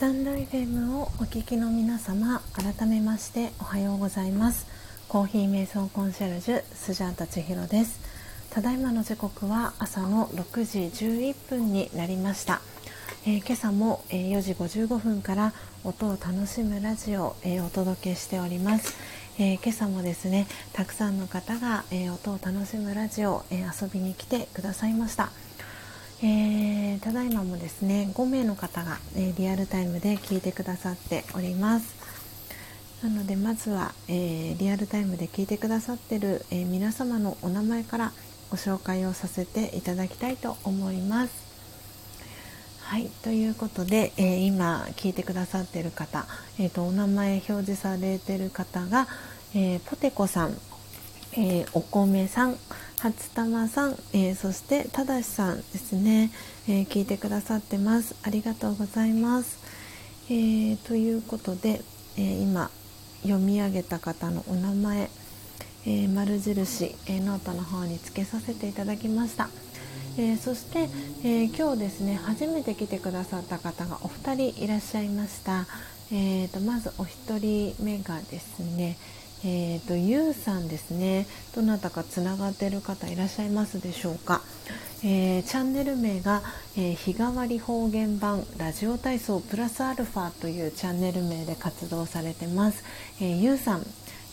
タンド FM をお聞きの皆様改めましておはようございます。コーヒー瞑想コンシェルジュスジャータ千尋です。ただいまの時刻は朝の6時11分になりました、えー、今朝も、えー、4時55分から音を楽しむラジオを、えー、お届けしております、え今朝もですねたくさんの方が、え音を楽しむラジオ、え遊びに来てくださいました。えー、ただいまもですね5名の方が、えー、リアルタイムで聞いてくださっております。なのでまずは、えー、リアルタイムで聞いてくださってる、え皆様のお名前からご紹介をさせていただきたいと思います。はいということで、え今聞いてくださってる方、えーと、お名前表示されてる方が、えポテコさん、えお米さん初玉さん、えー、そしてただしさんですね、えー、聞いてくださってます。ありがとうございます、えー、ということで、え今読み上げた方のお名前、え丸印、えノートの方につけさせていただきました。えー、そして、えー、今日ですね初めて来てくださった方がお二人いらっしゃいました、えーと、まずお一人目がですね、えーと、ゆうさんですね。どなたかつながっている方いらっしゃいますでしょうか、えー、チャンネル名が、えー、日替わり方言版ラジオ体操プラスアルファというチャンネル名で活動されてます、えー、ゆうさん、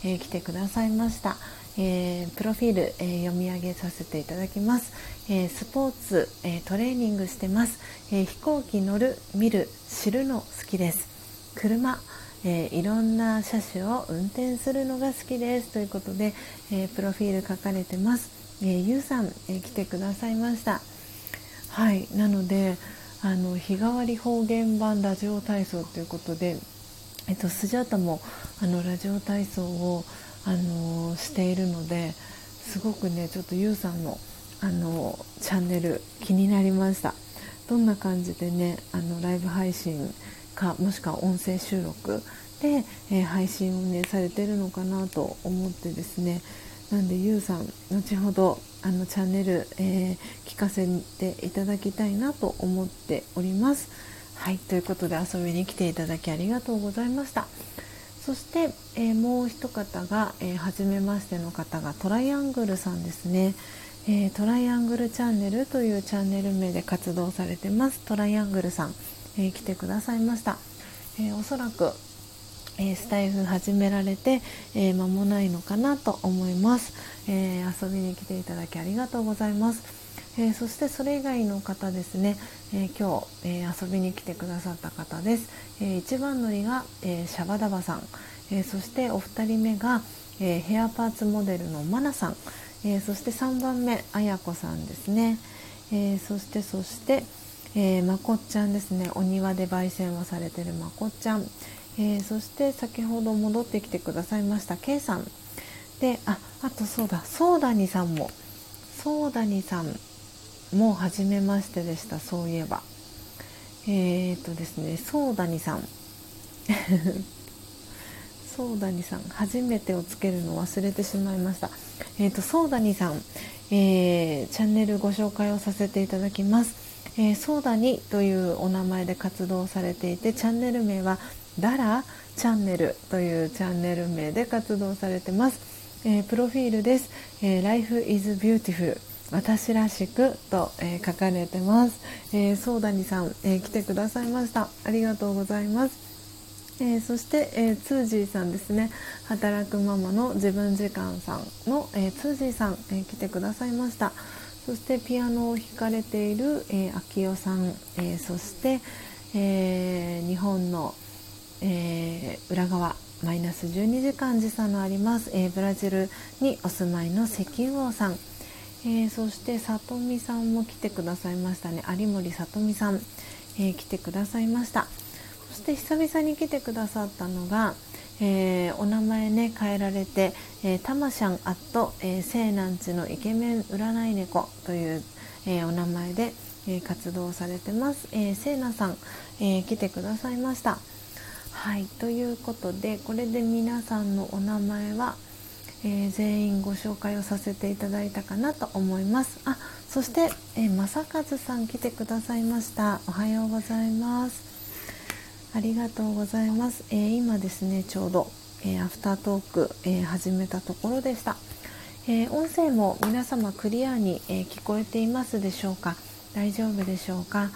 えー、来てくださいました、えー、プロフィール、えー、読み上げさせていただきます、えー、スポーツ、えトレーニングしてます、え飛行機乗る見る知るの好きです。車えー、いろんな車種を運転するのが好きです。ということで、えー、プロフィール書かれてます、えー、ゆうさん、え来てくださいました。はい。なのであの日替わり方言版ラジオ体操ということで、えっと、スジャータもあのラジオ体操を、あのしているのですごくねちょっとゆうさんのあのチャンネル気になりました。どんな感じでねあのライブ配信かもしくは音声収録で、えー、配信をねされてるのかなと思ってですね。なんでゆうさん後ほどあのチャンネル、えー、聞かせていただきたいなと思っております。はいということで遊びに来ていただきありがとうございました。そして、えー、もう一方が、えー、初めましての方がトライアングルさんですね、えー、トライアングルチャンネルというチャンネル名で活動されてますトライアングルさん。えー、来てくださいました、えー、おそらく、えー、スタイフ始められて、え間もないのかなと思います、え遊びに来ていただきありがとうございます。えー、そしてそれ以外の方ですね、えー、今日、えー、遊びに来てくださった方です、え一番乗りが、えシャバダバさん、えそしてお二人目が、えヘアパーツモデルのマナさん、えそして3番目あやこさんですね、えそしてそして、えー、まこっちゃんですね。お庭で焙煎をされてるまこっちゃん、えー、そして先ほど戻ってきてくださいました K さん。でああとそうだソーダニさんも。ソーダニさんも初めましてでしたそういえば。えー、っとですねソーダニさん。ソーダニさん初めてをつけるの忘れてしまいました。えー、っとソーダニさん、えー、チャンネルご紹介をさせていただきます。えー、ソーダニというお名前で活動されていてチャンネル名はダラチャンネルというチャンネル名で活動されてます、えー、プロフィールです、えー、Life is beautiful 私らしくと、えー、書かれてます、えー、ソーダニさん、えー、来てくださいました。ありがとうございます。えー、そして、えー、ツージーさんですね。働くママの自分時間さんの、えー、ツージーさん、え来てくださいました、そしてピアノを弾かれている、えー、秋代さん、えー、そして、えー、日本の、えー、裏側マイナス12時間時差のあります、えー、ブラジルにお住まいの石油王さん、えー、そして里美さんも来てくださいましたね。有森里美さん、えー、来てくださいました。そして久々に来てくださったのが、えー、お名前ね変えられて、えー、たましゃんアット、えー、西南地のイケメン占い猫という、えー、お名前で、えー、活動されてます、えー、せいなさん、えー、来てくださいました。はいということでこれで皆さんのお名前は、えー、全員ご紹介をさせていただいたかなと思います。あそして、えー、正和さん来てくださいました。おはようございます。ありがとうございます、えー、今ですねちょうど、えー、アフタートーク、えー、始めたところでした、え音声も皆様クリアに、え聞こえていますでしょうか？大丈夫でしょうか、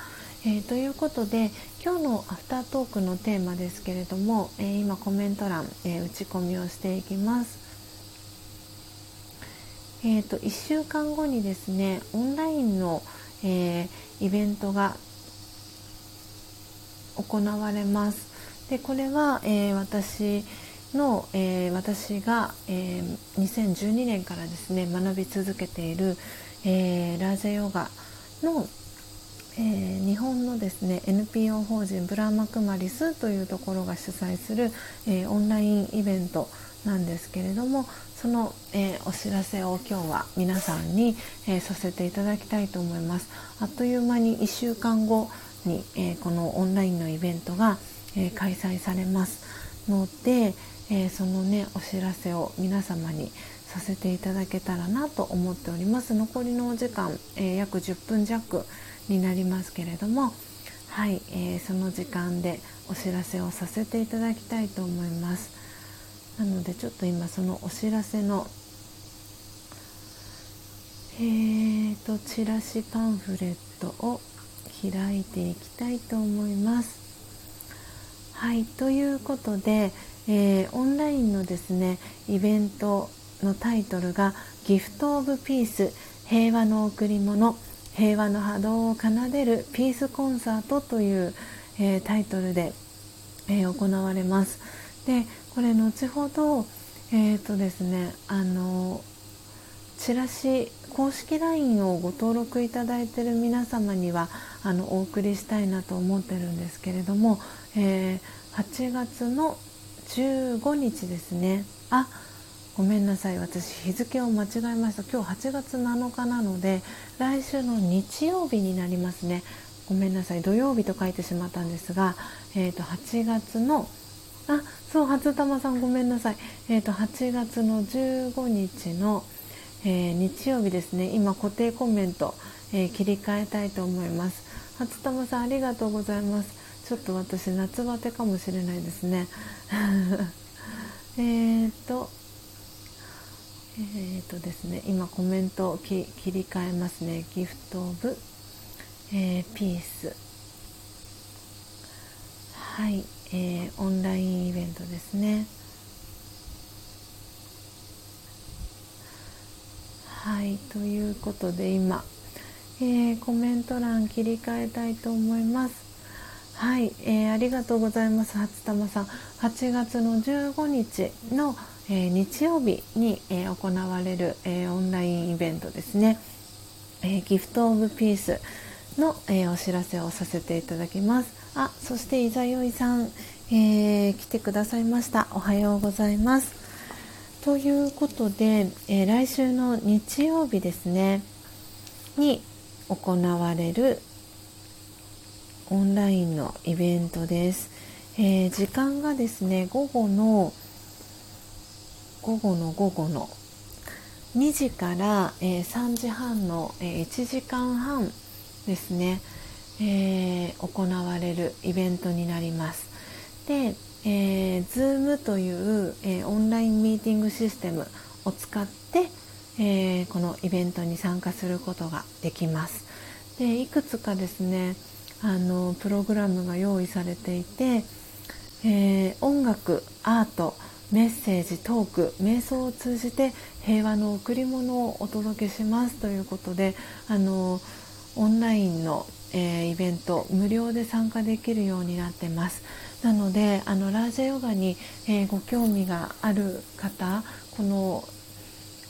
えということで今日のアフタートークのテーマですけれども、え今コメント欄、え打ち込みをしていきます。えーと、1週間後にですねオンラインの、えー、イベントが行われます。でこれは、えー、私の、えー、私が、えー、2012年からですね学び続けている、えー、ラージェヨガの、えー、日本のですね NPO 法人ブラーマクマリスというところが主催する、えー、オンラインイベントなんですけれどもその、えー、お知らせを今日は皆さんに、えさせていただきたいと思いますあっという間に1週間後に、えこのオンラインのイベントが、え開催されます。ので、えそのねお知らせを皆様にさせていただけたらなと思っております。残りのお時間、え約10分弱になりますけれどもはい、えー、その時間でお知らせをさせていただきたいと思います。なのでちょっと今そのお知らせのえーとチラシパンフレットを開いていきたいと思います。はいということで、えー、オンラインのですねイベントのタイトルが「ギフト・オブ・ピース平和の贈り物平和の波動を奏でるピースコンサート」という、えー、タイトルで、えー、行われます。でこれ後ほどえーとですねあのチラシ公式 LINE をご登録いただいている皆様にはあのお送りしたいなと思ってるんですけれども、えー、8月の15日ですね。あごめんなさい。私日付を間違えました。今日8月7日なので来週の日曜日になりますね。ごめんなさい。土曜日と書いてしまったんですが、えー、と8月のあそう初玉さんごめんなさい、えーと、8月の15日の、えー、日曜日ですね。今固定コメント、えー、切り替えたいと思います。初玉さんありがとうございます。ちょっと私夏バテかもしれないですね。えっとえー、とですね。今コメントを切り替えますね。ギフトオブ、えー、ピース。はいえー、オンラインイベントですね。はいということで今、えー、コメント欄切り替えたいと思います。はい、えー、ありがとうございます。初玉さん。8月の15日の、えー、日曜日に、えー、行われる、えオンラインイベントですね、えギフトオブピースの、えお知らせをさせていただきます。あそしていざよいさん、えー、来てくださいました。おはようございます。ということで、えー、来週の日曜日ですねに行われるオンラインのイベントです、えー、時間がですね午後の午後の午後の2時から、えー、3時半の、えー、1時間半ですねえー、行われるイベントになります。で、えー、Zoom という、えー、オンラインミーティングシステムを使って、えー、このイベントに参加することができます。でいくつかですねあのプログラムが用意されていて、えー、音楽アートメッセージトーク瞑想を通じて平和の贈り物をお届けしますということであのオンラインのえー、イベント無料で参加できるようになってますなのであのラージャヨガに、えー、ご興味がある方この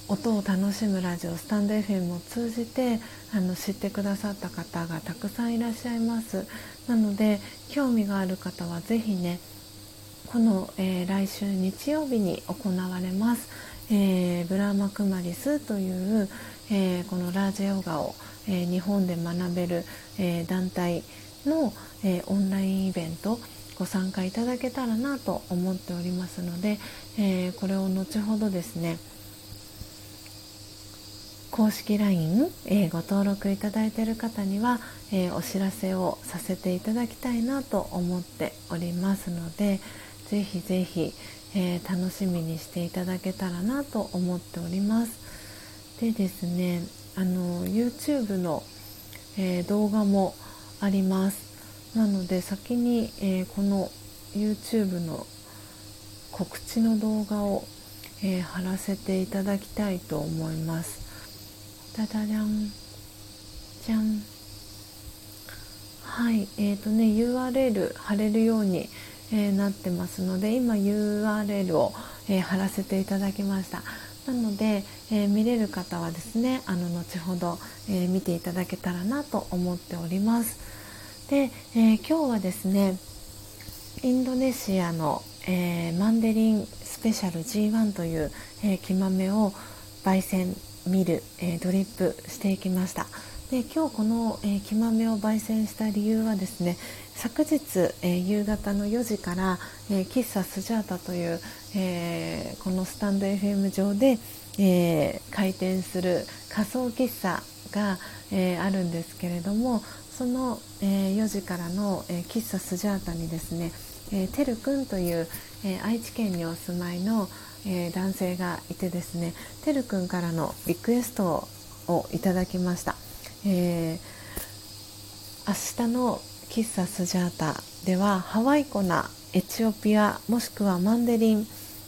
音を楽しむラジオスタンド FM を通じてあの知ってくださった方がたくさんいらっしゃいます。なので興味がある方は是非ねこの、えー、来週日曜日に行われます、えー、ブラーマクマリスという、えー、このラージヨガをえ、日本で学べる、え、団体の、え、オンラインイベントご参加いただけたらなと思っておりますので、えこれを後ほどですね公式 LINE、えー、ご登録いただいている方には、えー、お知らせをさせていただきたいなと思っておりますのでぜひぜひ、えー、楽しみにしていただけたらなと思っております。でですねあの YouTube の、え動画もあります。なので先に、えこの YouTube の告知の動画を、え貼らせていただきたいと思います。ダダダン。じゃん。はい。えーとね URL 貼れるように、えー、なってますので今 URL を、えー、貼らせていただきました。なので、えー、見れる方はですねあの後ほど、え見ていただけたらなと思っております。で、え今日はですねインドネシアの、えマンデリンスペシャル G1 という、え木豆を焙煎見る、え、ドリップしていきました。で今日この、えー、木豆を焙煎した理由はですね昨日、え、夕方の4時から、え、喫茶スジャータという、え、このスタンド FM 上で、え、開店する仮想喫茶が、え、あるんですけれどもその、えー、4時からの、えー、喫茶スジャータにですね、えー、てるくんという、えー、愛知県にお住まいの、えー、男性がいてですねてるくんからのリクエストをいただきました、えー、明日の喫茶スジャータではハワイコナエチオピアもしくはマンデリン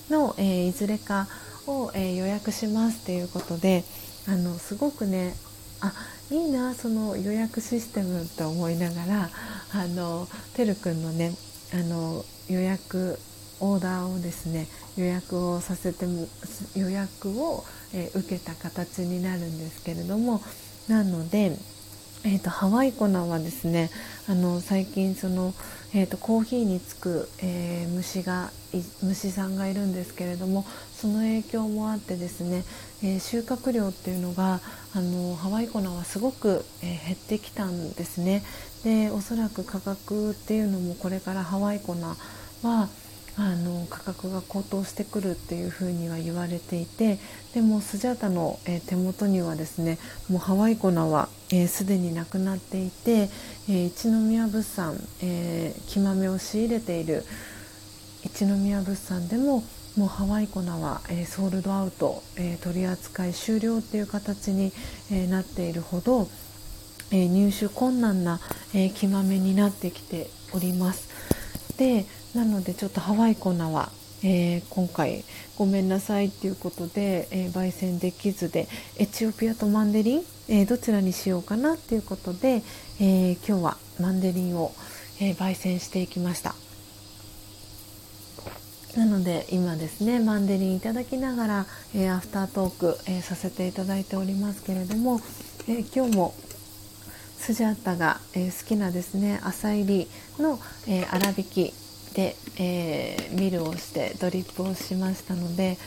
の、えー、いずれかを、えー、予約しますということであのすごくねあいいなその予約システムと思いながらあのてるくんのねあの予約オーダーをですね予約をさせても予約を、えー、受けた形になるんですけれどもなので、えーと、ハワイ粉はですねあの最近その、えーと、コーヒーにつく、えー、虫が虫さんがいるんですけれどもその影響もあってですね、えー、収穫量っていうのがあのハワイ粉はすごく、え減ってきたんですね。でおそらく価格っていうのもこれからハワイ粉はあの価格が高騰してくるっていうふうには言われていてでもスジャータの、えー、手元にはですねもうハワイ粉はすで、ー、になくなっていて、えー、一宮物産、えー、木豆を仕入れている一宮物産でももうハワイ粉は、えー、ソールドアウト、えー、取り扱い終了っていう形に、えー、なっているほど、え入手困難な、え木豆になってきております。でなのでちょっとハワイ粉は、え、今回ごめんなさいっていうことで、え、焙煎できずでエチオピアとマンデリン、え、どちらにしようかなっていうことで、え今日はマンデリンを、え焙煎していきましたなので今ですねマンデリンいただきながら、えアフタートーク、えさせていただいておりますけれども、え今日もスジャータが、え好きなですね朝入りの、え粗挽きで、えー、ミルをしてドリップをしましたので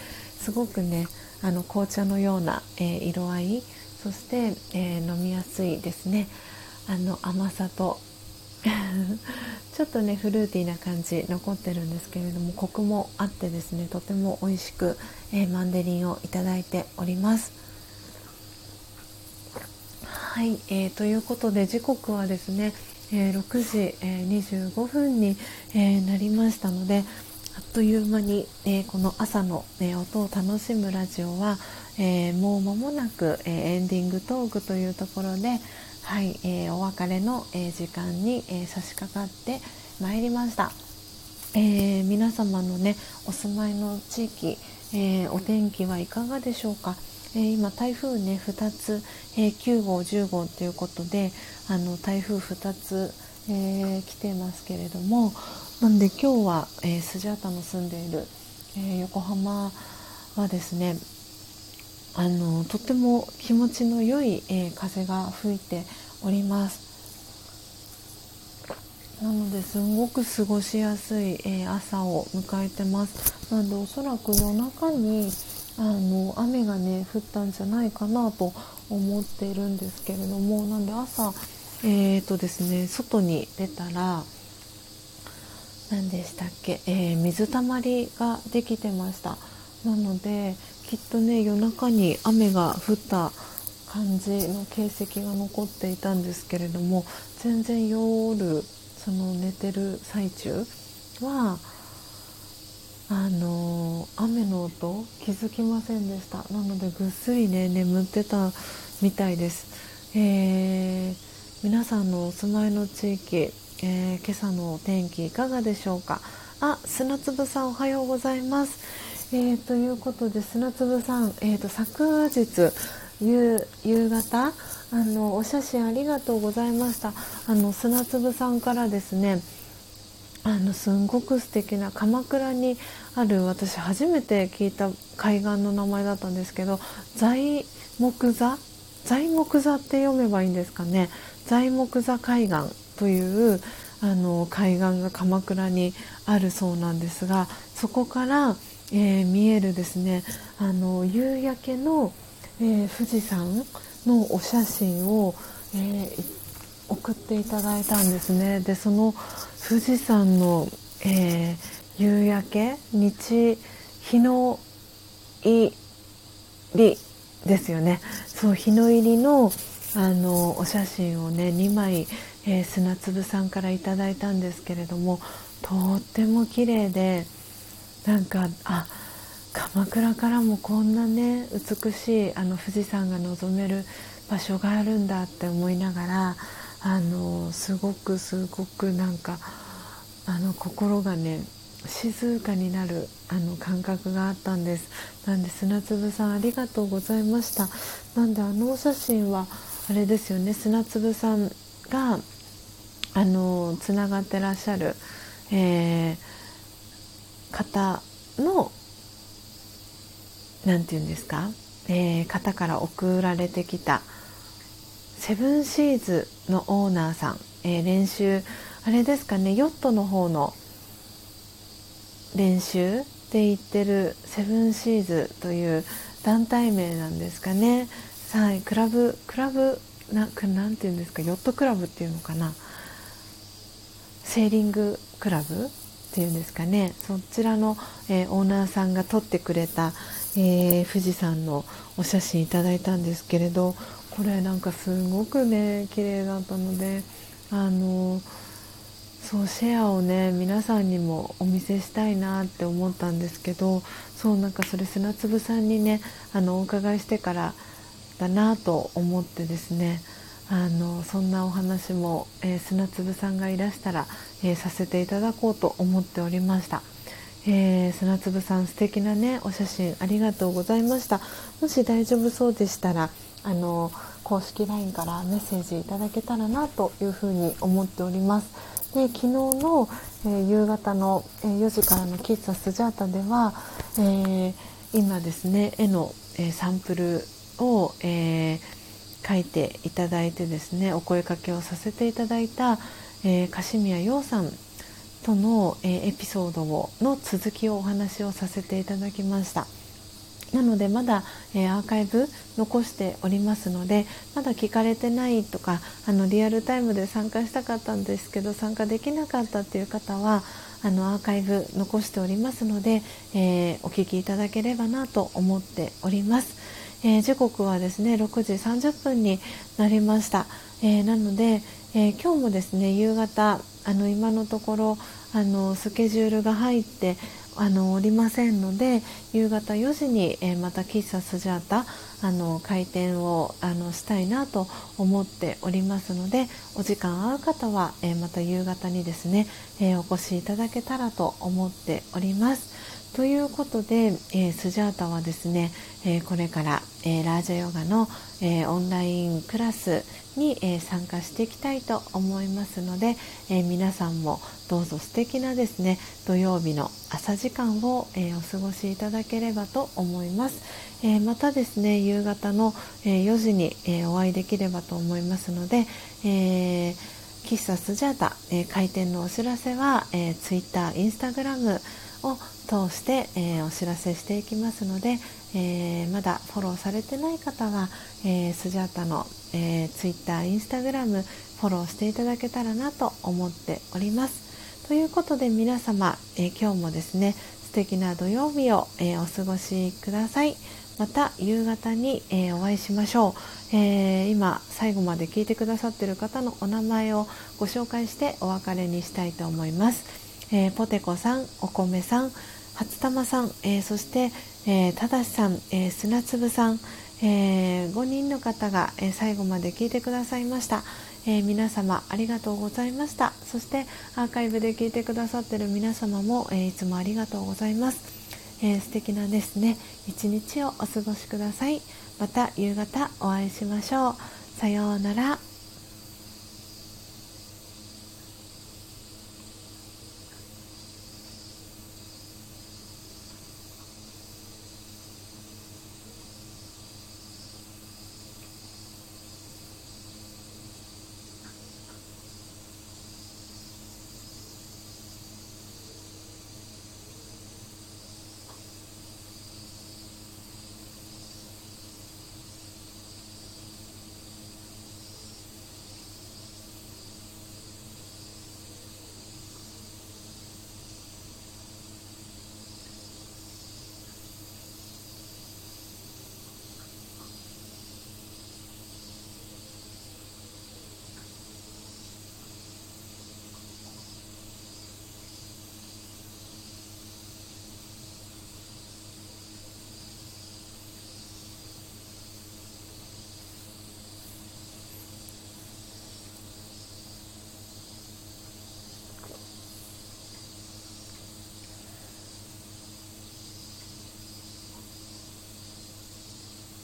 すごくねあの紅茶のような、え、色合いそして、え、飲みやすいですね。あの甘さと ちょっとねフルーティーな感じ残ってるんですけれどもコクもあってですねとても美味しく、えー、マンデリンをいただいております。はい、えー、ということで時刻はですねえー、6時、えー、25分に、えー、なりましたのであっという間に、えこの朝の、ね、音を楽しむラジオは、えもう間もなく、えエンディングトークというところで、はいえお別れの、え時間に、え差し掛かってまいりました。え皆様のねお住まいの地域、えお天気はいかがでしょうか。えー、今台風ね2つ、えー、9号10号ということであの台風2つ、えー、来てますけれどもなんで今日は、えスジャータの住んでいる、え横浜はですねあのとても気持ちの良い、え風が吹いております。なのですごく過ごしやすい、え朝を迎えてます。なのでおそらく夜中にあの雨がね降ったんじゃないかなと思っているんですけれどもなんで朝えーとですね外に出たら何でしたっけ、えー、水たまりができてました。なのできっとね夜中に雨が降った感じの形跡が残っていたんですけれども全然夜その寝てる最中はあの雨の音気づきませんでした。なのでぐっすりね眠ってたみたいです、えー、皆さんのお住まいの地域、えー、今朝の天気いかがでしょうか？あ砂粒さんおはようございます。えー、ということで砂粒さん、えーと、昨日夕夕方あのお写真ありがとうございました。あの砂粒さんからですねあのすんごく素敵な鎌倉にある私初めて聞いた海岸の名前だったんですけど材木座？材木座って読めばいいんですかね？材木座海岸というあの海岸が鎌倉にあるそうなんですがそこから、えー、見えるですね。あの夕焼けの、えー、富士山のお写真を、えー、送っていただいたんですね。でその富士山の、えー、夕焼け日日の入りですよね。そう日の入りのあのお写真をね2枚、えー、砂粒さんからいただいたんですけれどもとっても綺麗でなんかあ鎌倉からもこんなね美しいあの富士山が望める場所があるんだって思いながらあのすごくすごくなんかあの心がね静かになるあの感覚があったんです。なんで砂粒さんありがとうございました。なんであのお写真はあれですよね砂粒さんがあのつながってらっしゃる、えー、方の何て言うんですか、えー、方から送られてきたセブンシーズのオーナーさん、えー、練習あれですかね？ヨットの方の練習で行ってるセブンシーズという団体名なんですかね。はい、クラブクラブななんていうんですか？ヨットクラブっていうのかな？セーリングクラブていうんですかね。そちらの、えー、オーナーさんが撮ってくれた、えー、富士山のお写真いただいたんですけれどこれなんかすごくね綺麗だったのであのそうシェアをね皆さんにもお見せしたいなって思ったんですけどそうなんかそれ砂粒さんにねあのお伺いしてからだなと思ってですねあのそんなお話も、えー、砂粒さんがいらしたら、えー、させていただこうと思っておりました、えー、砂粒さん素敵なねお写真ありがとうございました。もし大丈夫そうでしたらあの公式 LINE からメッセージいただけたらなというふうに思っております。で昨日の、えー、夕方の、え、4時からの喫茶スジャータでは、え、今ですね絵の、えサンプルを、え書いていただいてですねお声かけをさせていただいた、えー、宮陽さんとの、えー、エピソードをの続きをお話をさせていただきました。なのでまだ、えー、アーカイブ残しておりますのでまだ聞かれてないとかあのリアルタイムで参加したかったんですけど参加できなかったっていう方はあのアーカイブ残しておりますので、えー、お聞きいただければなと思っております。えー、時刻はですね6時30分になりました、えー、なので、えー、今日もですね夕方あの今のところあのスケジュールが入ってあのおりませんので夕方4時に、えまた喫茶スジャータあの開店をあのしたいなと思っておりますのでお時間合う方は、えまた夕方にですね、えお越しいただけたらと思っております。ということで、えー、スジャータはですね、えー、これから、えー、ラージャヨガの、えオンラインクラスに、え参加していきたいと思いますので、え皆さんもどうぞ素敵なですね土曜日の朝時間を、えお過ごしいただければと思います、えまたですね夕方の、え4時に、えお会いできればと思いますので、え喫茶スジャータ、え開店のお知らせは、えー、Twitter、Instagram を通して、えー、お知らせしていきますので、えー、まだフォローされてない方は、えー、スジャータの、えー、Twitter、Instagram フォローしていただけたらなと思っております。ということで皆様、え今日もですね素敵な土曜日を、えお過ごしください。また夕方に、えー、お会いしましょう、えー、今最後まで聞いてくださっている方のお名前をご紹介してお別れにしたいと思います、えー、ポテコさんお米さん初玉さん、えそして、えただしさん、え砂粒さん、え5人の方が、え最後まで聞いてくださいました、え皆様ありがとうございました。そしてアーカイブで聞いてくださっている皆様も、えいつもありがとうございます。えー、素敵なですね。一日をお過ごしください。また夕方お会いしましょう。さようなら。